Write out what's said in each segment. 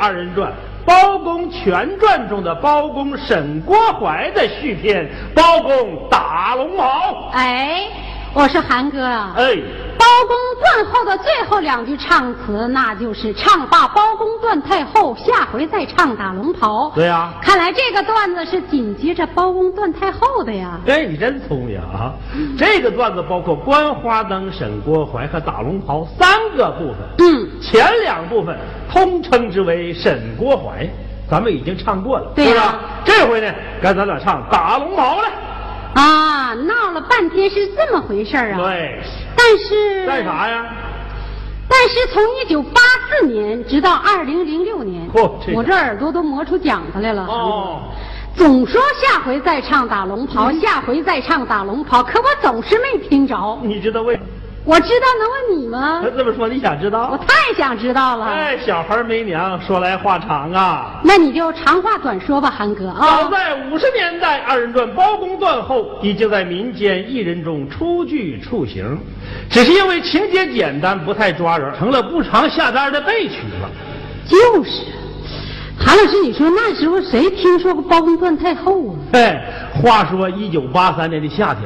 二人转《包公全传》中的包公沈国怀的续篇《包公打龙袍》。哎，我说韩哥啊，哎。包公断后的最后两句唱词，那就是唱罢包公断太后，下回再唱打龙袍。对呀，看来这个段子是紧接着包公断太后的呀。哎，你真聪明啊！这个段子包括观花灯、沈国怀和打龙袍三个部分。嗯，前两部分通称之为沈国怀，咱们已经唱过了，对吧？这回呢，该咱俩唱打龙袍了。啊，闹了半天是这么回事啊！对，但是干啥呀？但是从一九八四年直到二零零六年，我这耳朵都磨出茧子来了。哦，总说下回再唱打龙袍，下回再唱打龙袍，可我总是没听着。你知道为？我知道，能问你吗？这么说你想知道？我太想知道了。哎，小孩没娘，说来话长啊。那你就长话短说吧，韩哥啊。早在五十年代，二人转包公断后，已经在民间艺人中初具雏形，只是因为情节简单，不太抓人，成了不常下单的备曲了。就是，韩老师，你说那时候谁听说过包公断太后啊？哎，话说一九八三年的夏天。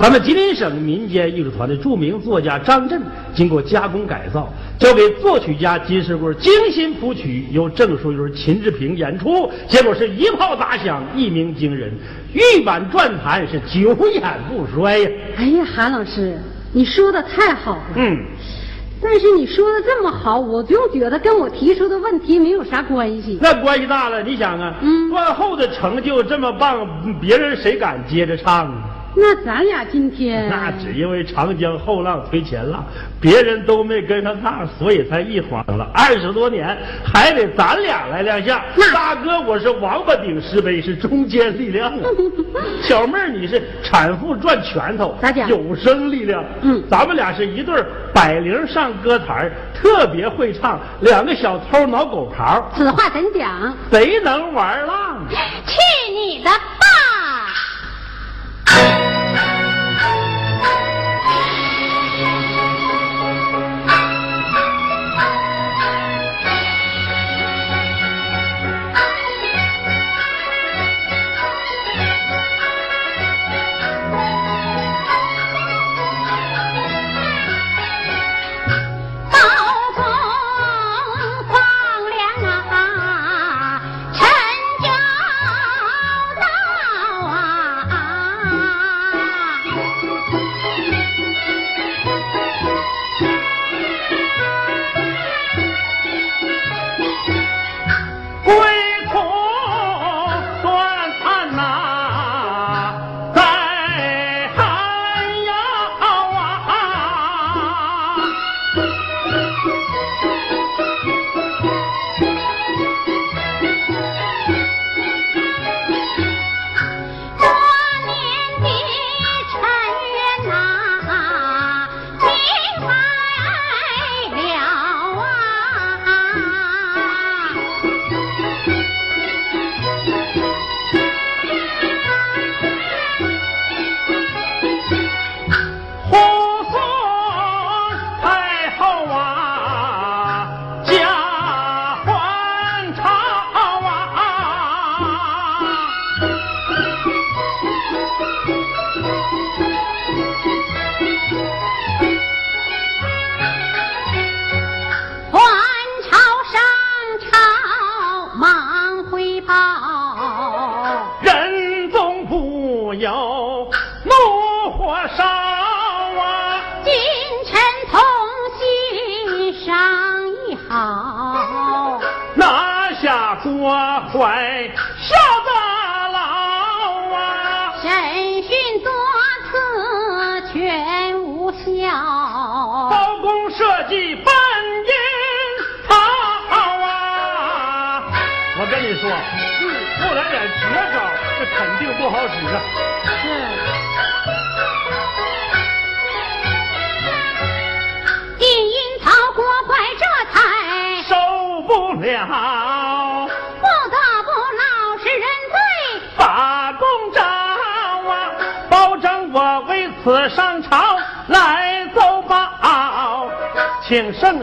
咱们吉林省民间艺术团的著名作家张震，经过加工改造，交给作曲家金世贵精心谱曲，由郑淑云、秦志平演出，结果是一炮打响，一鸣惊人，玉版转盘是久演不衰呀！哎呀，韩老师，你说的太好了。嗯，但是你说的这么好，我就觉得跟我提出的问题没有啥关系。那关系大了，你想啊，嗯，断后的成就这么棒，别人谁敢接着唱啊？那咱俩今天，那只因为长江后浪推前浪，别人都没跟上趟，所以才一晃了二十多年，还得咱俩来亮相。大哥，我是王八顶石碑，是中坚力量啊。小妹儿，你是产妇转拳头，咋讲？有生力量。嗯，咱们俩是一对百灵上歌台，特别会唱。两个小偷挠狗刨，此话怎讲？贼能玩浪。去你的！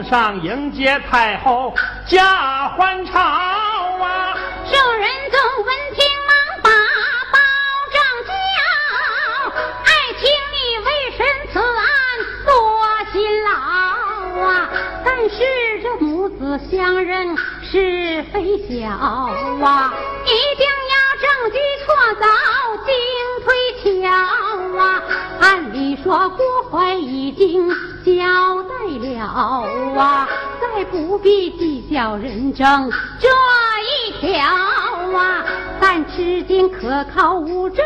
上迎接太后人证这一条啊。但至今可靠物证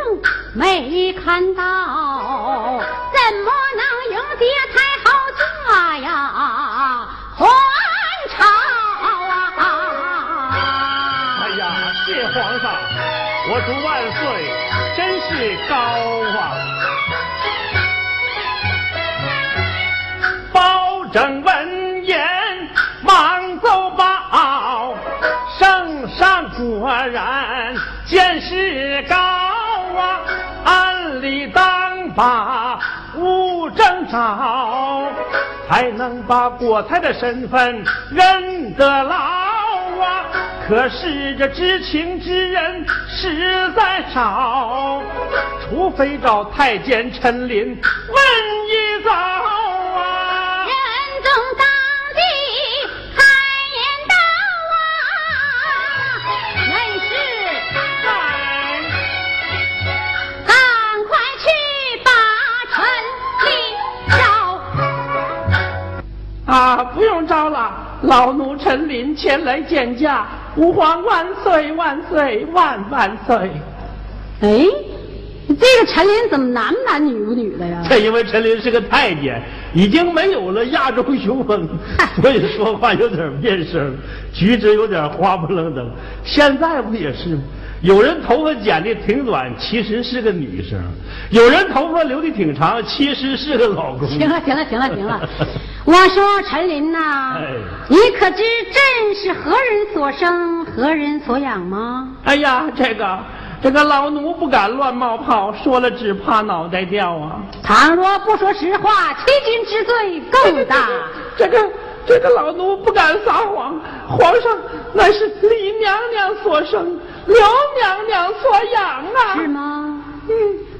没看到，怎么能迎接太后驾呀？还朝啊！哎呀，谢皇上，我祝万岁，真是高啊！把物证找，才能把国才的身份认得牢啊！可是这知情之人实在少，除非找太监陈琳问啊，不用招了，老奴陈琳前来见驾，吾皇万岁万岁万万岁！哎，这个陈琳怎么男男女不女的呀？这因为陈琳是个太监，已经没有了亚洲雄风，所以说话有点变声，举止有点花不愣登。现在不也是吗？有人头发剪的挺短，其实是个女生；有人头发留的挺长，其实是个老公。行了，行了，行了，行了。我说陈琳呐、哎你可知朕是何人所生，何人所养吗？哎呀，这个这个老奴不敢乱冒泡，说了只怕脑袋掉啊！倘若不说实话，欺君之罪更大。这个这个老奴不敢撒谎，皇上乃是李娘娘所生，刘娘娘所养啊。是吗？嗯，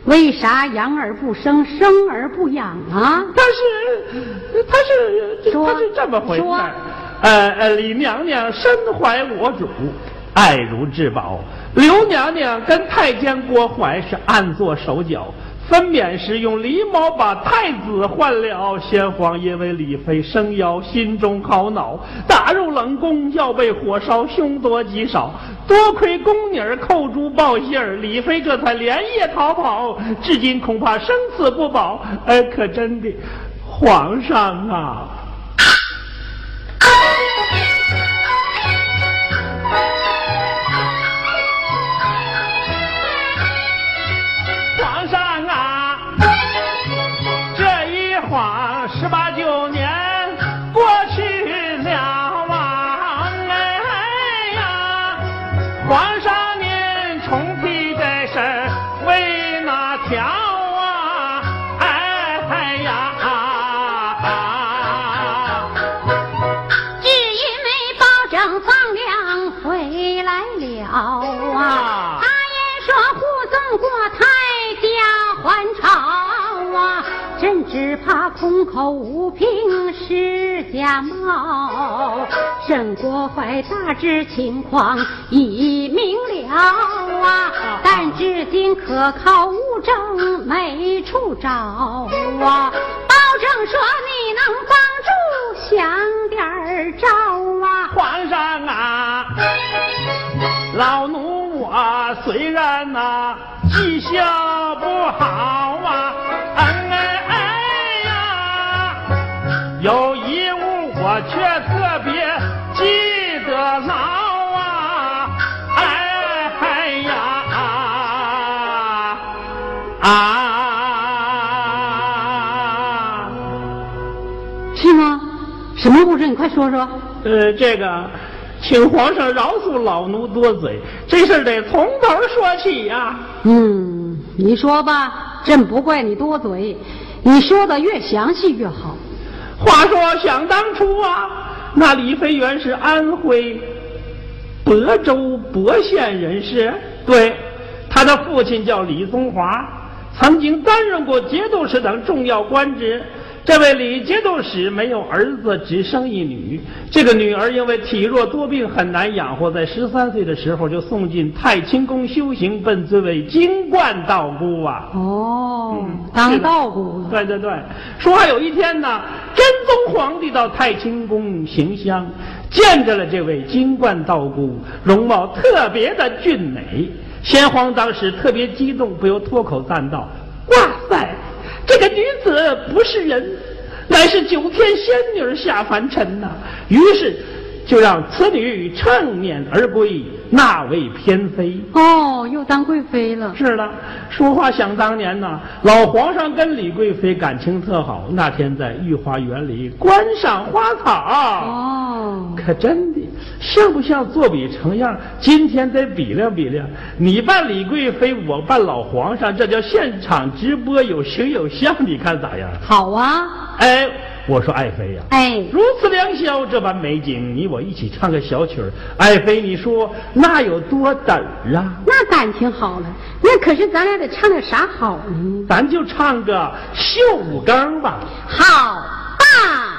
为啥养而不生，生而不养啊？他是他是说他是这么回事说。呃呃，李娘娘身怀我主，爱如至宝。刘娘娘跟太监郭槐是暗做手脚。分娩时用狸猫把太子换了，先皇因为李妃生妖，心中好恼，打入冷宫，要被火烧，凶多吉少。多亏宫女儿扣珠报信儿，李妃这才连夜逃跑，至今恐怕生死不保。哎，可真的，皇上啊！只怕空口无凭是假冒。沈国怀大致情况已明了啊，但至今可靠物证，没处找啊！保证说你能帮助，想点招啊！皇上啊，老奴我虽然呐绩效什么故事？你快说说。呃，这个，请皇上饶恕老奴多嘴，这事儿得从头说起呀、嗯，你说吧，朕不怪你多嘴，你说的越详细越好。话说，想当初啊，那李飞原是安徽亳州亳县人士，对，他的父亲叫李宗华，曾经担任过节度使等重要官职。这位李节度使没有儿子，只生一女。这个女儿因为体弱多病，很难养活，在十三岁的时候就送进太清宫修行，奔尊为金冠道姑啊。哦，嗯当是道姑。对对对，说还有一天呢，真宗皇帝到太清宫行香，见着了这位金冠道姑，容貌特别的俊美。先皇当时特别激动，不由脱口赞道：“哇塞，这个女子不是人，乃是九天仙女下凡尘呐、于是就让此女乘辇而归，纳为偏妃。哦，又当贵妃了。是的，说话想当年呐，老皇上跟李贵妃感情特好。那天在御花园里观赏花草，哦，可真的像不像作比成样？今天得比量比量，你扮李贵妃，我扮老皇上，这叫现场直播，有形有相，你看咋样？好啊。哎，我说爱妃呀、哎，如此良宵，这般美景，你我一起唱个小曲儿。爱妃，你说那有多嘚儿啊？那感情好了，那可是咱俩得唱点啥好呢？咱就唱个绣五更吧。好吧。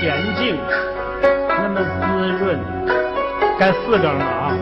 恬静，那么滋润。该四更了啊，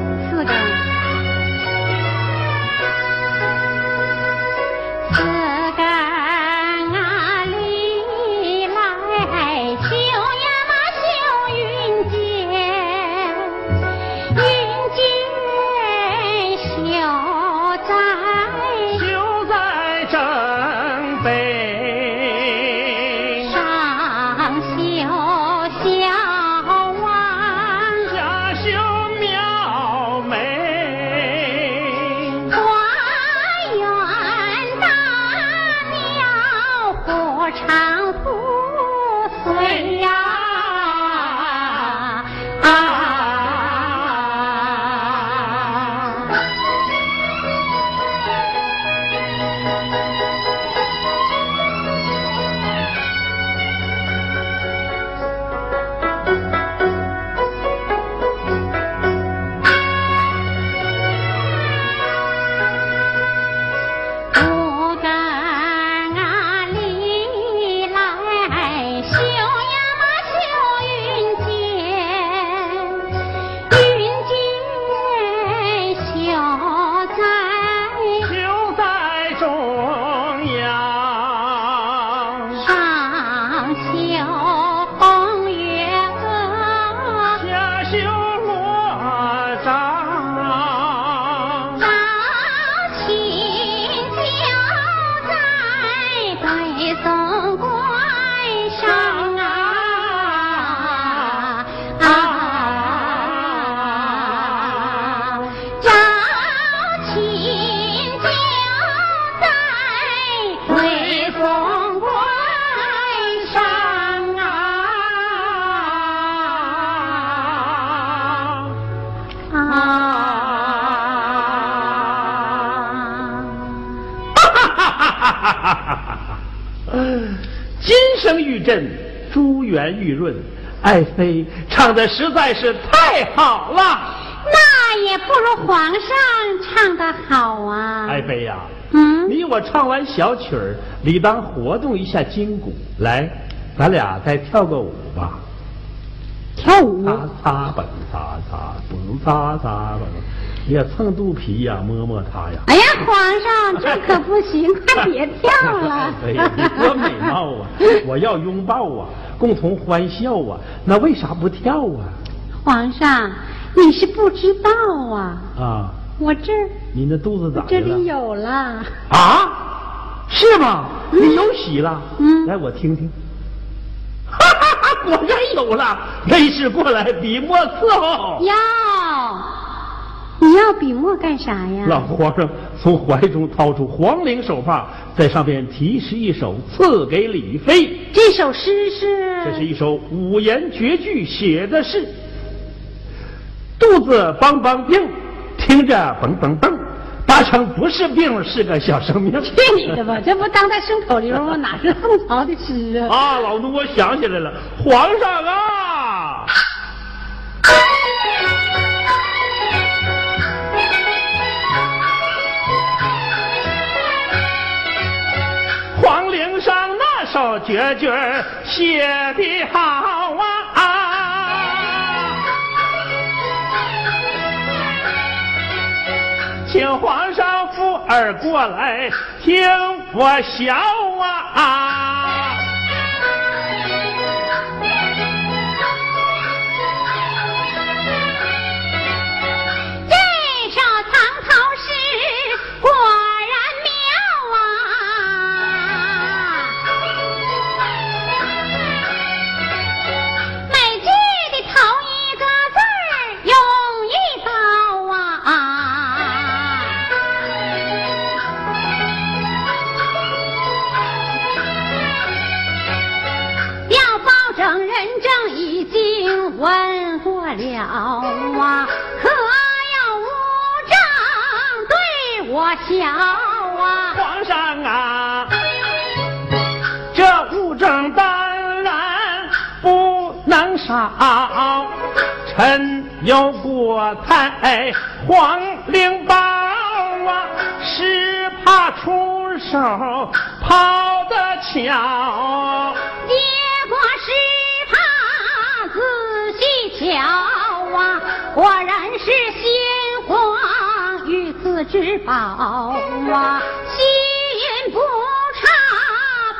声玉振，珠圆玉润，爱妃唱的实在是太好了。那也不如皇上唱的好啊！爱妃呀、嗯，你我唱完小曲儿，理当活动一下筋骨。来，咱俩再跳个舞吧。跳舞擦擦蹦擦擦蹦擦擦蹦，你要蹭肚皮呀，摸摸它呀。哎呀，皇上，这可不行，快别跳了！哎呀，你多美貌啊！我要拥抱啊，共同欢笑啊，那为啥不跳啊？皇上，你是不知道啊，啊，我这儿你那肚子咋的这里？有了。啊，是吗？你有喜了？嗯来我听听。哈哈哈，果然有了，没事过来，笔墨伺候。要，你要笔墨干啥呀？老皇上从怀中掏出黄绫手帕，在上面题诗一首，赐给李妃。这首诗是？这是一首五言绝句写的是：肚子梆梆病，听着蹦蹦蹦，八成不是病，是个小生命。去你的吧！这不当代顺口溜吗？哪是宋朝的诗啊？啊，老奴我想起来了，皇上啊，首绝句写的好啊！请皇上扶儿过来听我笑啊！对我笑啊！皇上啊，这物证当然不能少，臣有国太皇陵宝啊，是怕出手跑得巧。结果是怕仔细瞧啊，果然是先皇之宝啊，心不差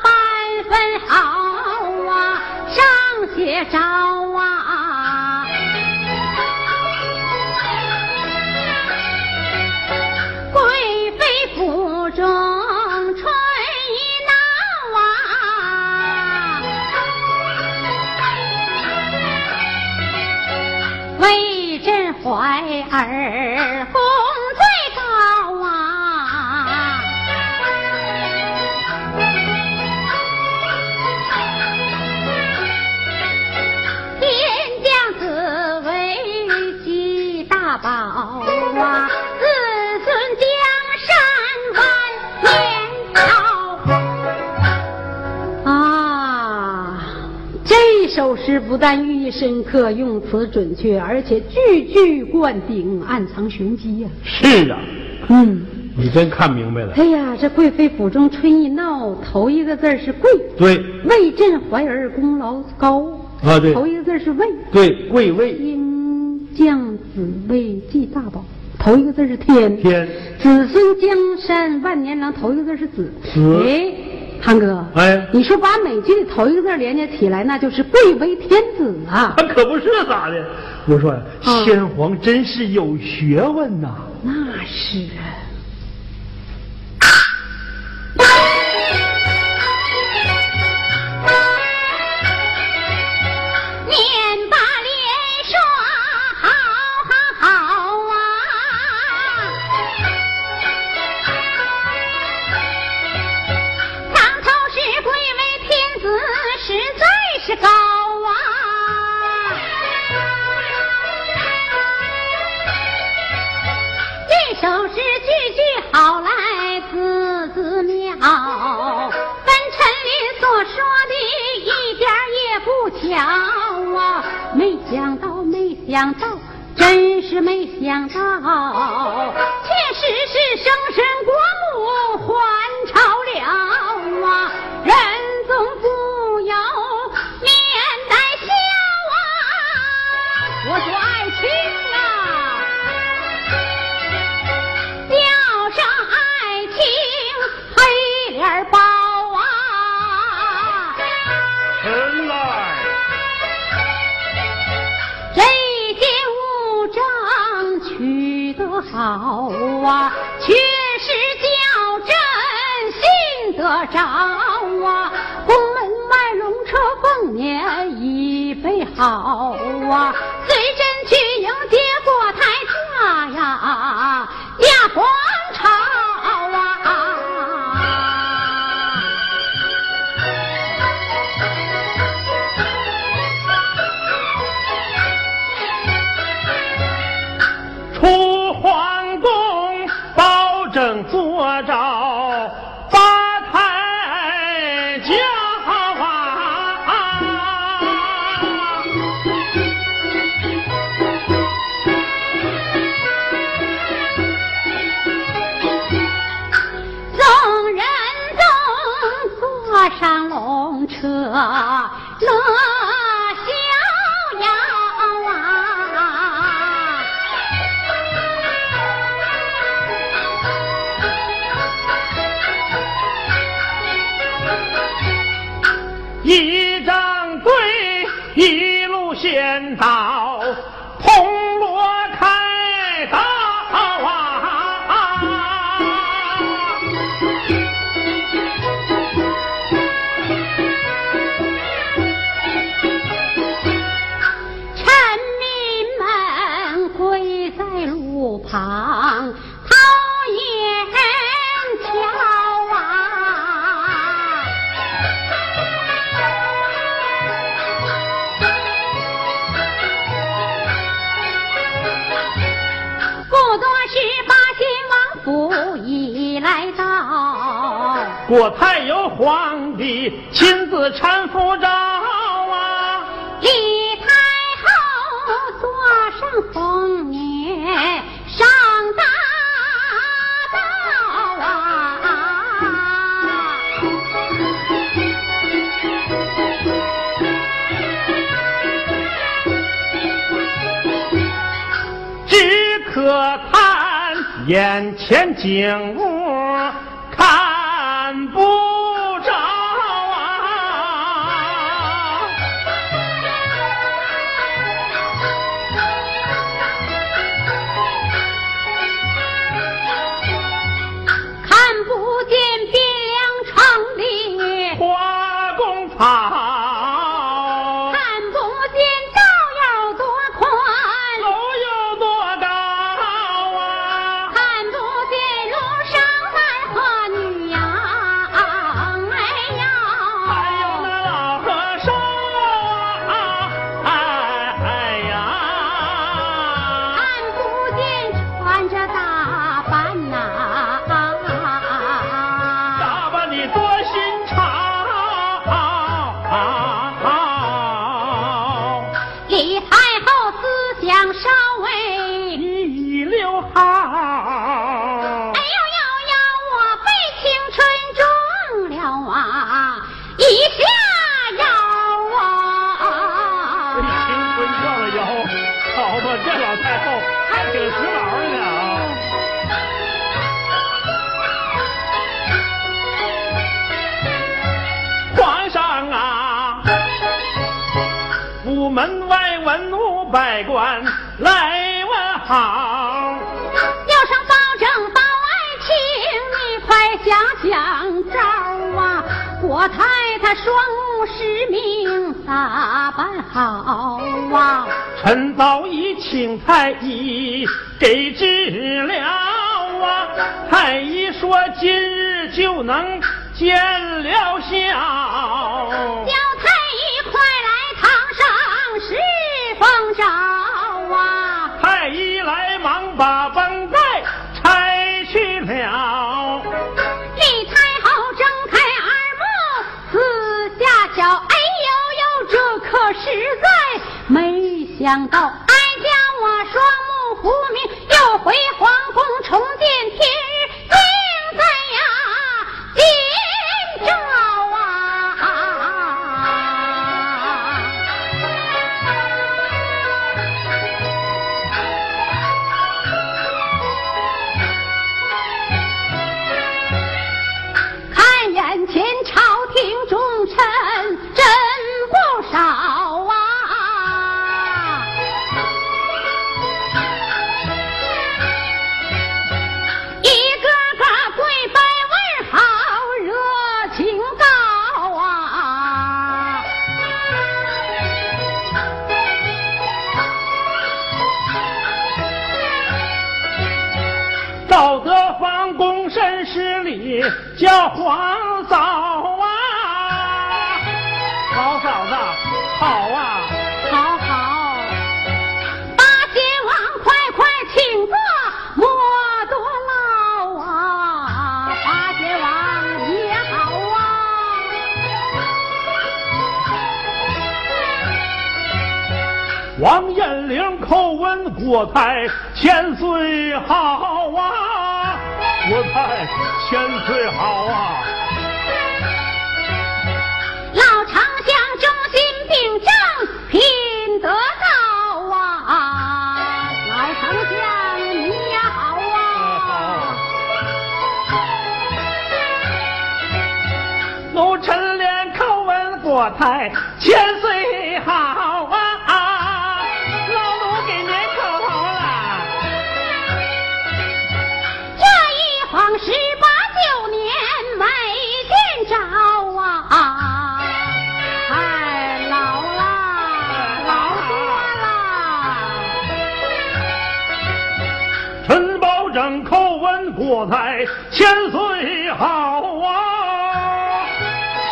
半分好啊，上写招啊。贵妃府中春意闹啊，为朕怀儿诗不但寓意深刻，用词准确，而且句句灌顶，暗藏玄机呀、是啊，嗯，你真看明白了。哎呀，这贵妃府中春意闹，头一个字是贵，对为朕怀儿功劳高。啊，对头一个字是为，对，贵位天降紫薇记大宝，头一个字是天，天，子孙江山万年郎，头一个字是子。子哎，韩哥，哎你说把每句的头一个字连接起来，那就是贵为天子啊！他可不是咋的。我说，啊先皇真是有学问呐。那是想到，真是没想到，确实是生身国啊，确实叫朕信得着啊。宫门外龙车凤辇已备好啊，一路先到，通国太有皇帝亲自搀扶着啊，李太后坐上凤辇上大道啊，只可叹眼前景。百官来问好，要上包拯包爱卿，你快想想招啊！郭太太双目失明，打扮好啊！臣早已请太医给治疗啊，太医说今日就能见了效。找啊，太医来忙把绷带拆去了，李太后睁开耳膜，四下瞧，哎呦呦，这可实在没想到。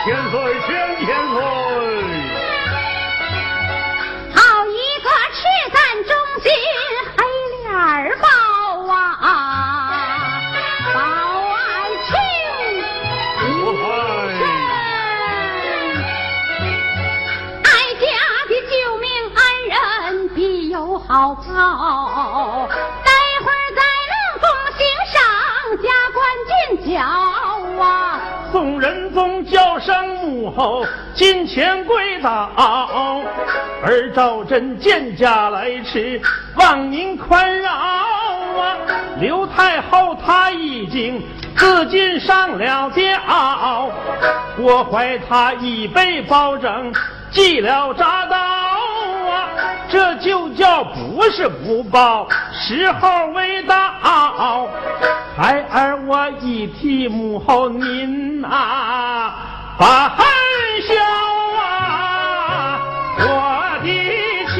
千岁千千岁好一个赤胆忠心。后金钱归到，而赵真见驾来迟，望您宽饶啊！刘太后她已经自尽上了吊，郭怀他已被包拯记了铡刀啊！这就叫不是不报，时候未到。孩儿，我已替母后您呐、啊。把恨消啊！我的亲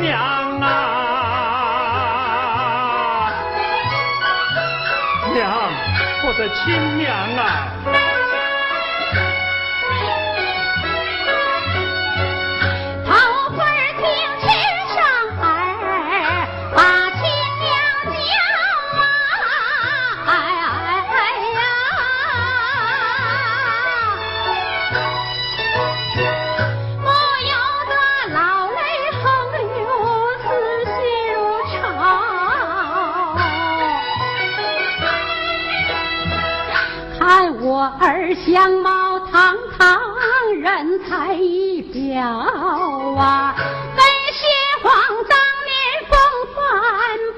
娘啊，娘，我的亲娘啊！我儿相貌堂堂，人才一表啊，跟邪皇当年风范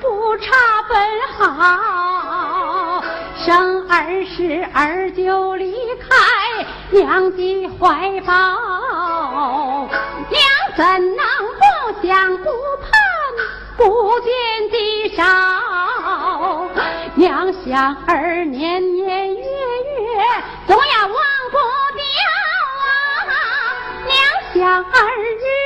不差分毫。生儿时儿就离开娘的怀抱，娘怎能不想不盼不见的少？娘想儿年年养儿女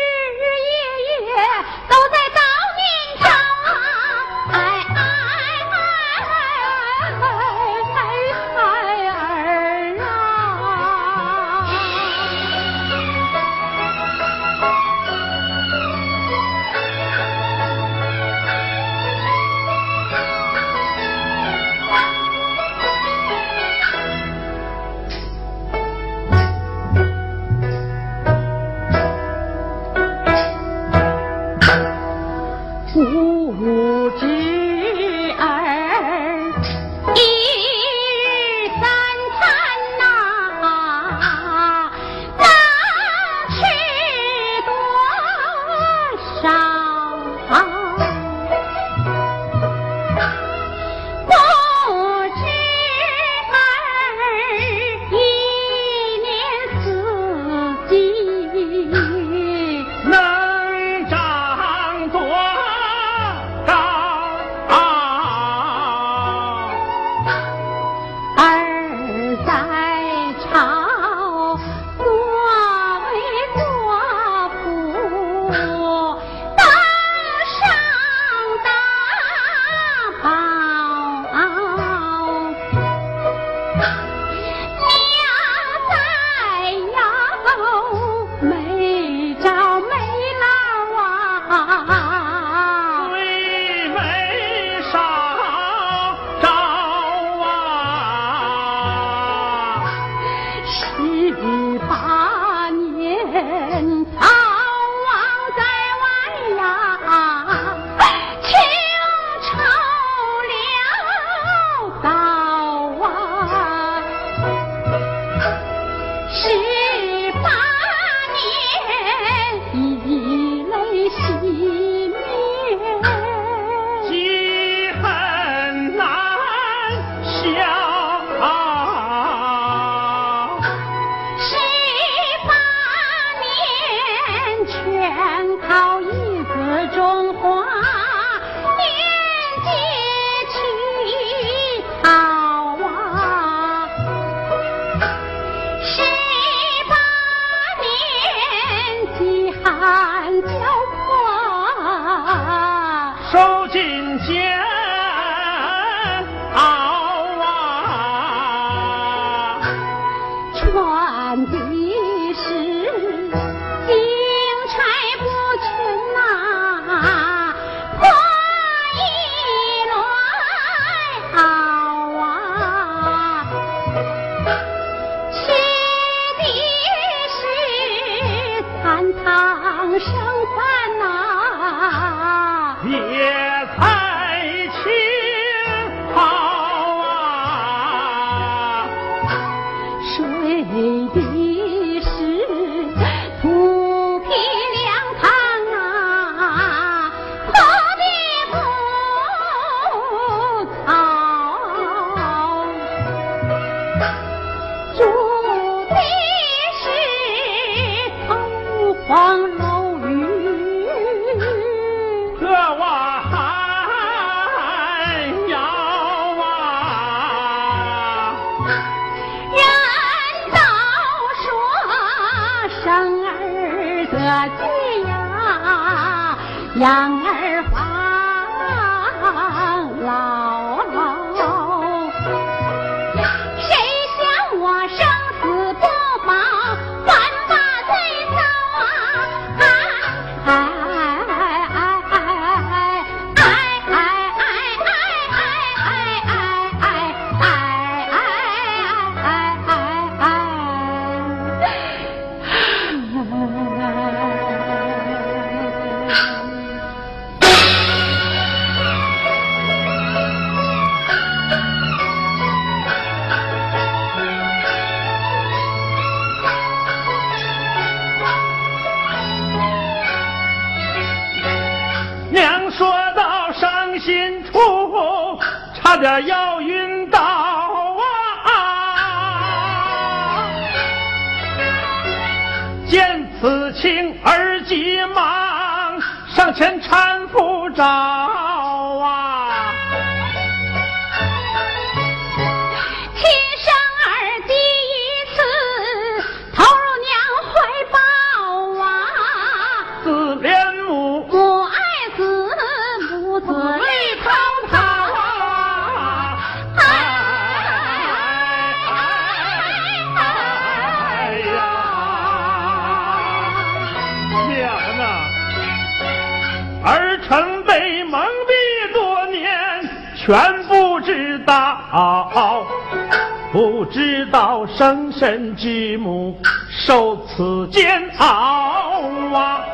之母受此煎熬啊！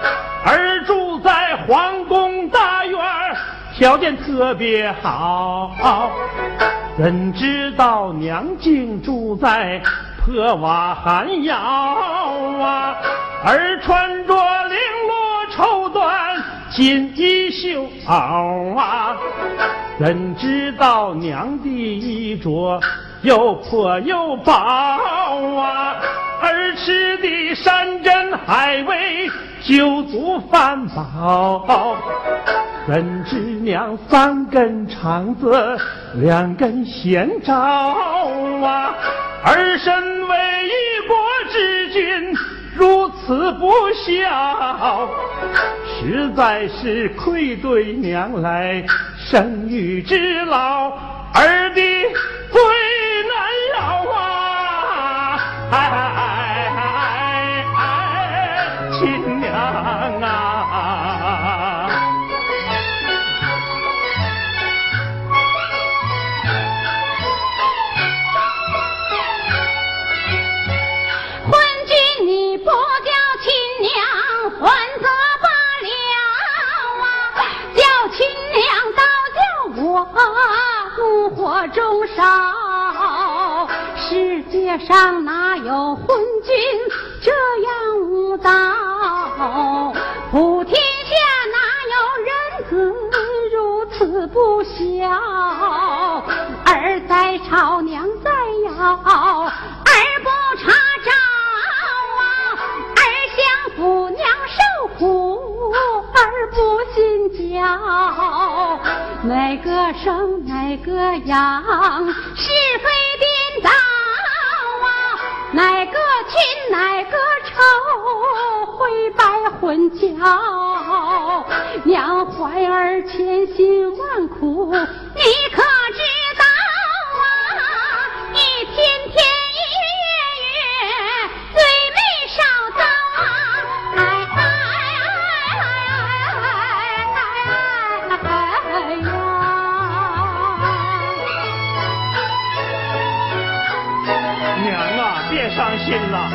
儿住在皇宫大院，条件特别好，怎知道娘竟住在破瓦寒窑啊？儿穿着绫罗绸缎锦衣绣袄啊，怎知道娘的衣着又破又薄啊？儿吃的山珍海味酒足饭饱，怎知娘三根肠子两根弦招啊？儿身为一国之君，如此不孝，实在是愧对娘来生育之劳，儿的哎哎哎哎，亲娘啊，昏君你不叫亲娘，还则罢了啊，叫亲娘倒叫我怒火中烧。世界上哪有昏君这样无道？普天下哪有人子如此不孝？儿在吵，娘在摇，儿不查找啊，儿享福娘受苦，儿不信教，哪个生哪个养，是，哪个亲哪个仇，灰白混淆，娘怀儿千辛万苦，你可心了，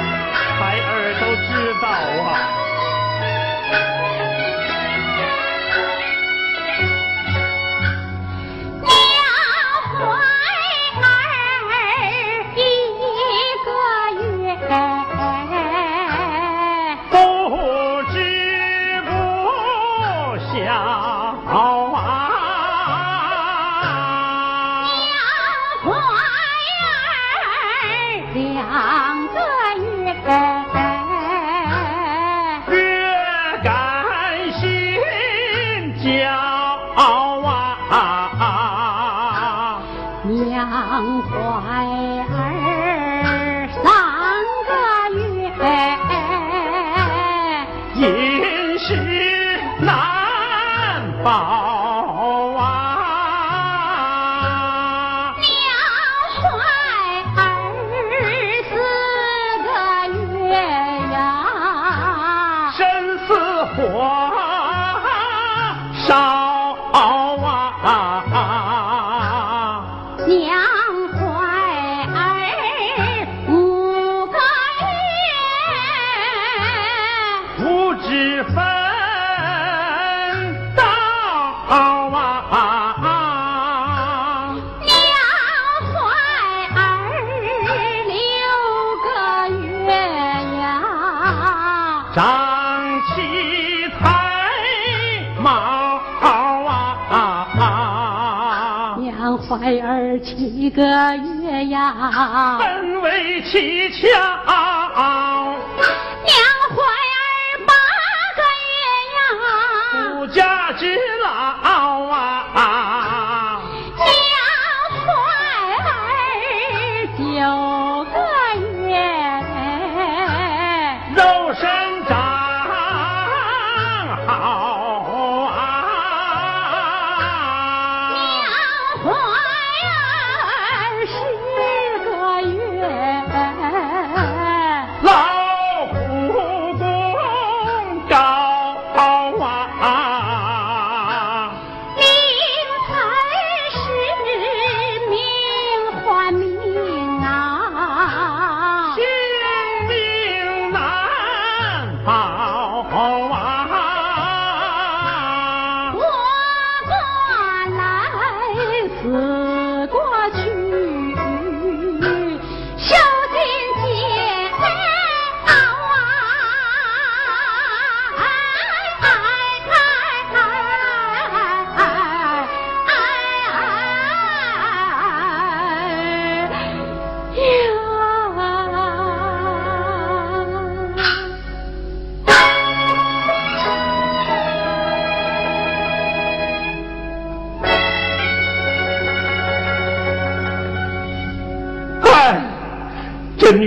个月呀，本为蹊跷。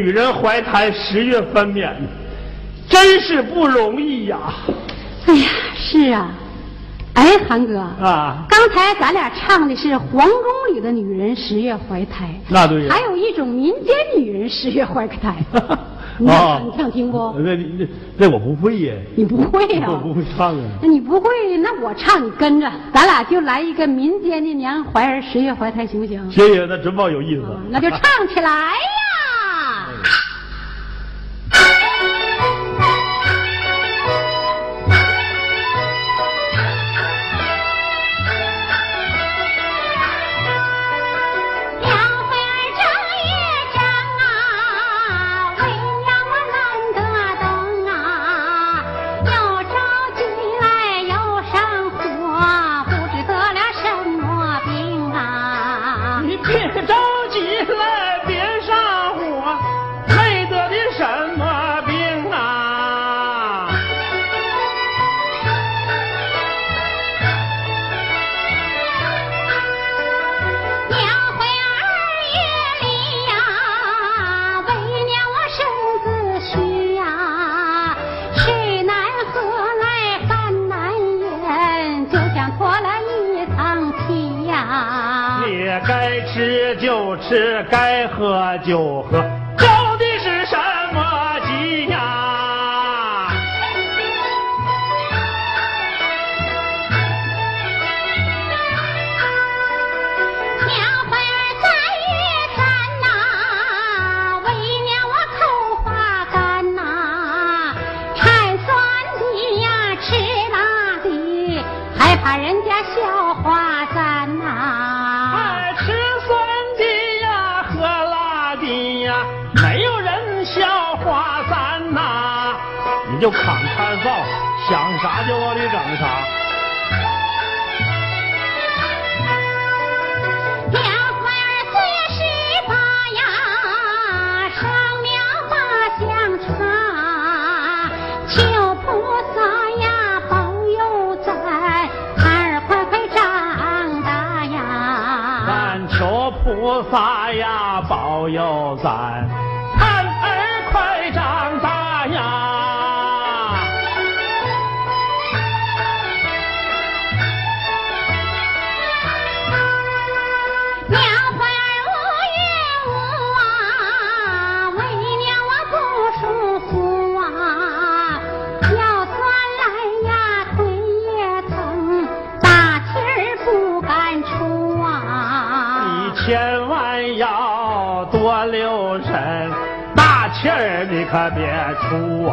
女人怀胎十月分娩，真是不容易呀！哎呀，是啊，哎，韩哥啊，刚才咱俩唱的是皇宫里的女人十月怀胎，那对还有一种民间女人十月怀个胎，你想听不？那那那我不会呀，你不会呀？我不会唱啊。那你不会，那我唱你跟着，咱俩就来一个民间的娘怀儿十月怀胎，行不行？行行，那真棒有意思。那就唱起来是该喝就喝。就扛炭灶，想啥就往里整啥。儿四十八呀，上了八香茶，求菩萨呀保佑咱可别出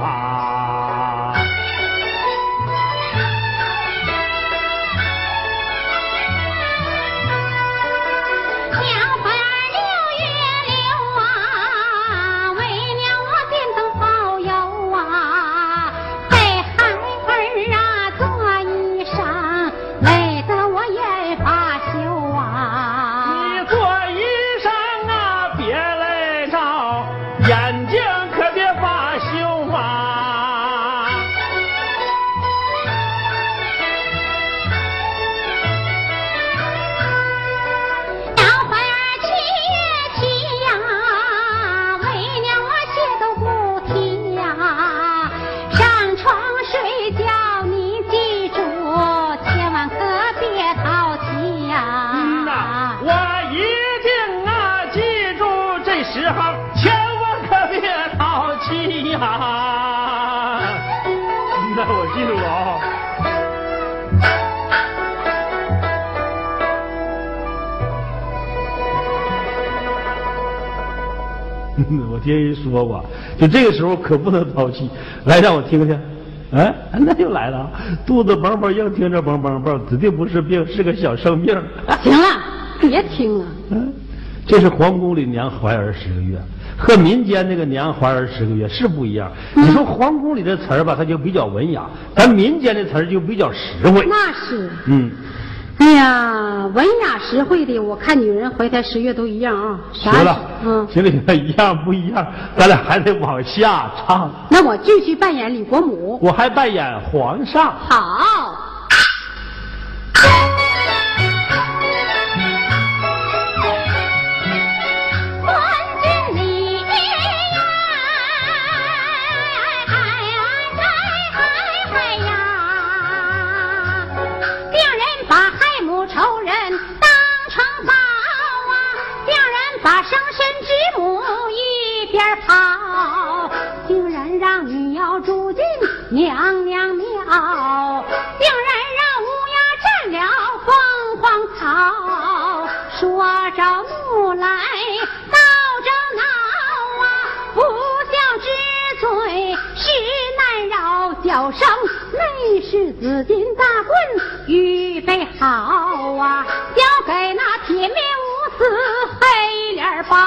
就这个时候可不能淘气。来，让我听听。哎，那又来了，肚子梆梆硬，听着梆梆梆，指定不是病，是个小生病。行了，别听了。嗯，这是皇宫里娘怀儿十个月，和民间那个娘怀儿十个月是不一样。你说皇宫里的词儿吧，它就比较文雅；咱民间的词儿就比较实惠。那是。嗯。哎呀，文雅实惠的，我看女人怀胎十月都一样啊。行了，嗯，行了行了，一样不一样，咱俩还得往下唱。那我继续扮演李国母，我还扮演皇上。好。娘娘庙，竟然让乌鸦占了凤凰草，说着怒来闹着闹啊，不孝之罪实难饶，叫声内是紫金大棍预备好啊，交给那铁面无私黑脸包，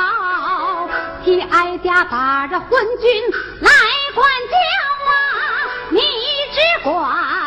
替哀家把这昏君来管教。你只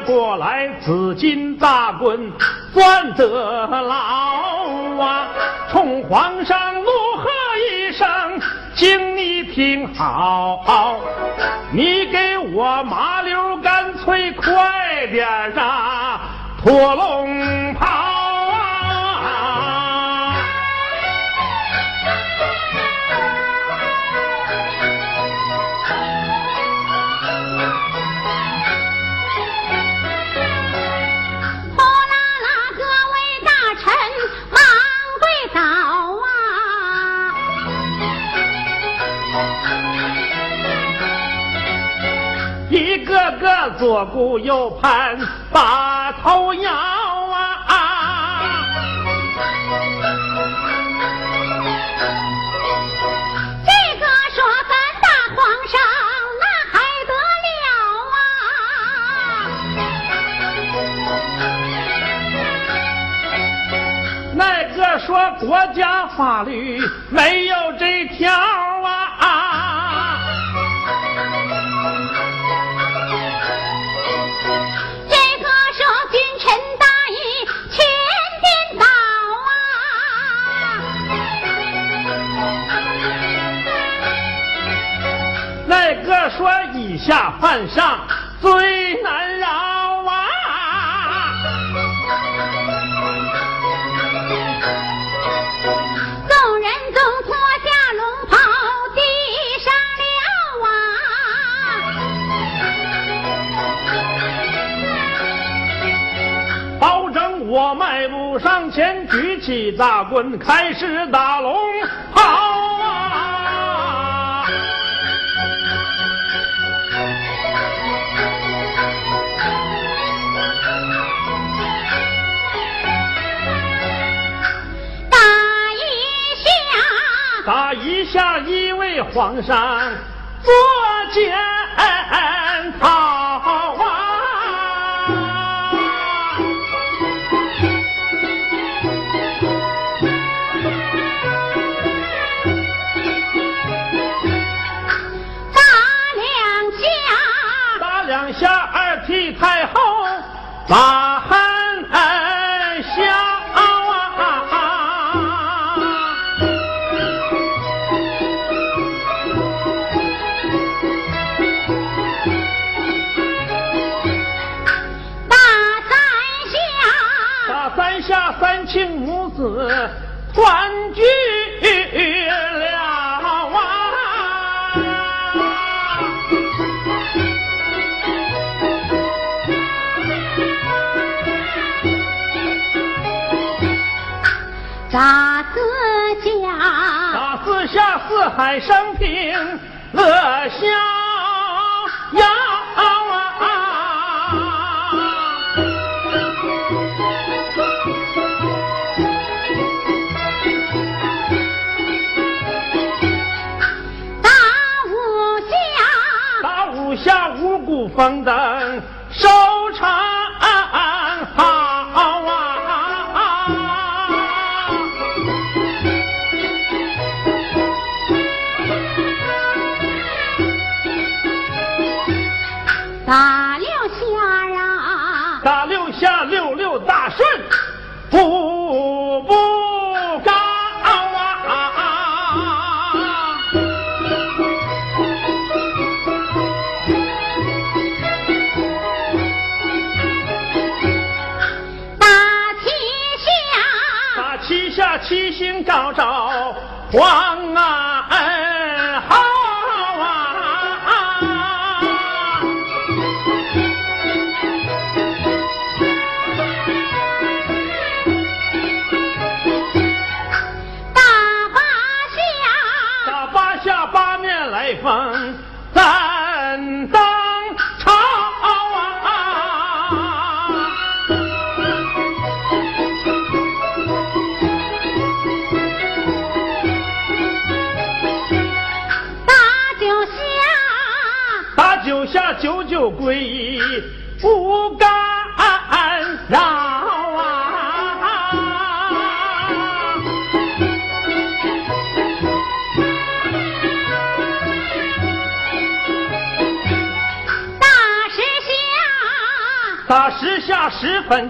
过来紫金大棍攥得牢啊！冲皇上怒喝一声，请你听好，你给我麻溜干脆快点啊，拖龙左顾右盼把头摇啊！这个说咱大皇上那还得了啊！那个说国家法律没犯上最难饶啊！众人总脱下龙袍递上了啊！保证我迈步上前，举起大棍，开始打龙袍。打一下，一位皇上做检讨啊！打两下，打两下，二替太后把大四下，大四下，四海升平乐逍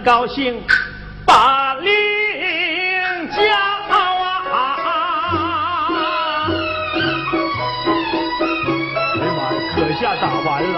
高兴把令将啊，哎呀妈呀，可下打完了。